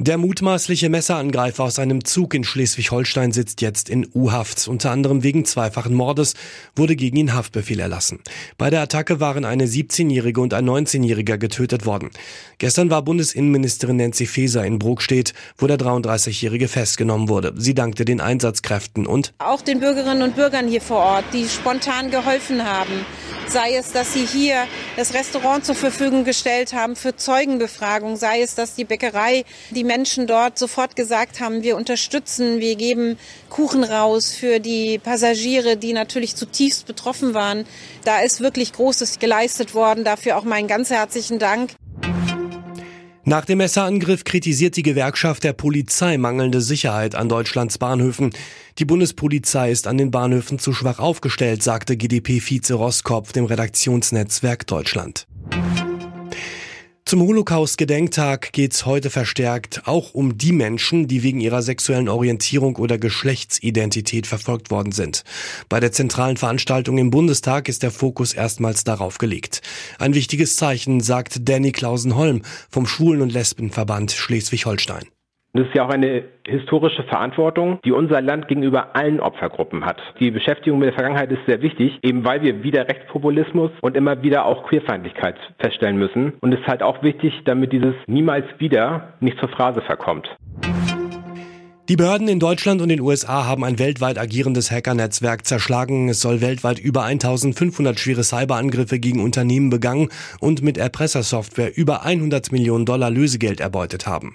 Der mutmaßliche Messerangreifer aus einem Zug in Schleswig-Holstein sitzt jetzt in U-Haft. Unter anderem wegen zweifachen Mordes wurde gegen ihn Haftbefehl erlassen. Bei der Attacke waren eine 17-Jährige und ein 19-Jähriger getötet worden. Gestern war Bundesinnenministerin Nancy Faeser in Brokstedt, wo der 33-Jährige festgenommen wurde. Sie dankte den Einsatzkräften und auch den Bürgerinnen und Bürgern hier vor Ort, die spontan geholfen haben sei es, dass sie hier das Restaurant zur Verfügung gestellt haben für Zeugenbefragung, sei es, dass die Bäckerei, die Menschen dort sofort gesagt haben, wir unterstützen, wir geben Kuchen raus für die Passagiere, die natürlich zutiefst betroffen waren. Da ist wirklich Großes geleistet worden. Dafür auch meinen ganz herzlichen Dank. Nach dem Messerangriff kritisiert die Gewerkschaft der Polizei mangelnde Sicherheit an Deutschlands Bahnhöfen. Die Bundespolizei ist an den Bahnhöfen zu schwach aufgestellt, sagte GdP-Vize Roskopf dem Redaktionsnetzwerk Deutschland. Zum Holocaust-Gedenktag geht's heute verstärkt auch um die Menschen, die wegen ihrer sexuellen Orientierung oder Geschlechtsidentität verfolgt worden sind. Bei der zentralen Veranstaltung im Bundestag ist der Fokus erstmals darauf gelegt. Ein wichtiges Zeichen, sagt Danny Klausenholm vom Schwulen- und Lesbenverband Schleswig-Holstein. Das ist ja auch eine historische Verantwortung, die unser Land gegenüber allen Opfergruppen hat. Die Beschäftigung mit der Vergangenheit ist sehr wichtig, eben weil wir wieder Rechtspopulismus und immer wieder auch Queerfeindlichkeit feststellen müssen. Und es ist halt auch wichtig, damit dieses niemals wieder nicht zur Phrase verkommt. Die Behörden in Deutschland und den USA haben ein weltweit agierendes Hackernetzwerk zerschlagen. Es soll weltweit über 1500 schwere Cyberangriffe gegen Unternehmen begangen und mit Erpressersoftware über 100 Millionen Dollar Lösegeld erbeutet haben.